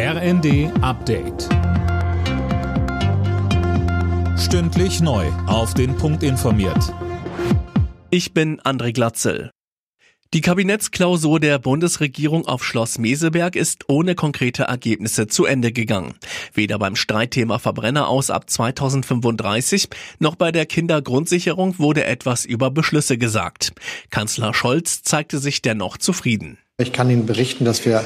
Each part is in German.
RND Update. Stündlich neu. Auf den Punkt informiert. Ich bin André Glatzel. Die Kabinettsklausur der Bundesregierung auf Schloss Meseberg ist ohne konkrete Ergebnisse zu Ende gegangen. Weder beim Streitthema Verbrenner aus ab 2035 noch bei der Kindergrundsicherung wurde etwas über Beschlüsse gesagt. Kanzler Scholz zeigte sich dennoch zufrieden. Ich kann Ihnen berichten, dass wir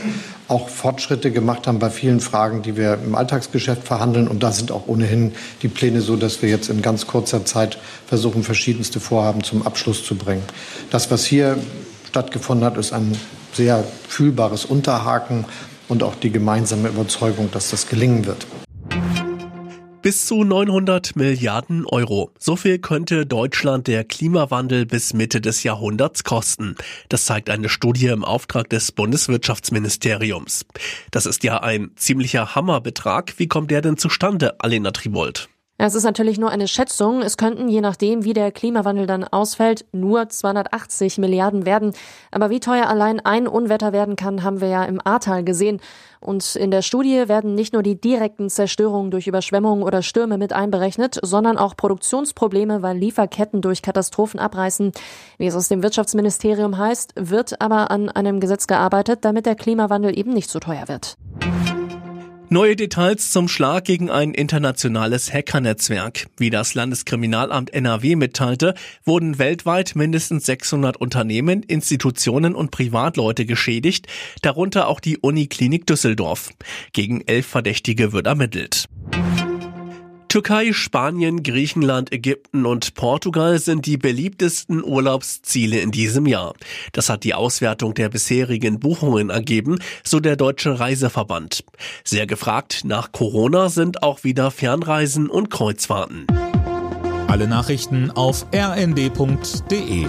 auch Fortschritte gemacht haben bei vielen Fragen, die wir im Alltagsgeschäft verhandeln. Und da sind auch ohnehin die Pläne so, dass wir jetzt in ganz kurzer Zeit versuchen, verschiedenste Vorhaben zum Abschluss zu bringen. Das, was hier stattgefunden hat, ist ein sehr fühlbares Unterhaken und auch die gemeinsame Überzeugung, dass das gelingen wird. Bis zu 900 Milliarden Euro. So viel könnte Deutschland der Klimawandel bis Mitte des Jahrhunderts kosten. Das zeigt eine Studie im Auftrag des Bundeswirtschaftsministeriums. Das ist ja ein ziemlicher Hammerbetrag. Wie kommt der denn zustande, Alena Tribold? Es ist natürlich nur eine Schätzung. Es könnten, je nachdem, wie der Klimawandel dann ausfällt, nur 280 Milliarden werden. Aber wie teuer allein ein Unwetter werden kann, haben wir ja im Ahrtal gesehen. Und in der Studie werden nicht nur die direkten Zerstörungen durch Überschwemmungen oder Stürme mit einberechnet, sondern auch Produktionsprobleme, weil Lieferketten durch Katastrophen abreißen. Wie es aus dem Wirtschaftsministerium heißt, wird aber an einem Gesetz gearbeitet, damit der Klimawandel eben nicht so teuer wird. Neue Details zum Schlag gegen ein internationales Hackernetzwerk. Wie das Landeskriminalamt NRW mitteilte, wurden weltweit mindestens 600 Unternehmen, Institutionen und Privatleute geschädigt, darunter auch die Uniklinik Düsseldorf. Gegen elf Verdächtige wird ermittelt. Türkei, Spanien, Griechenland, Ägypten und Portugal sind die beliebtesten Urlaubsziele in diesem Jahr. Das hat die Auswertung der bisherigen Buchungen ergeben, so der Deutsche Reiseverband. Sehr gefragt nach Corona sind auch wieder Fernreisen und Kreuzfahrten. Alle Nachrichten auf rnd.de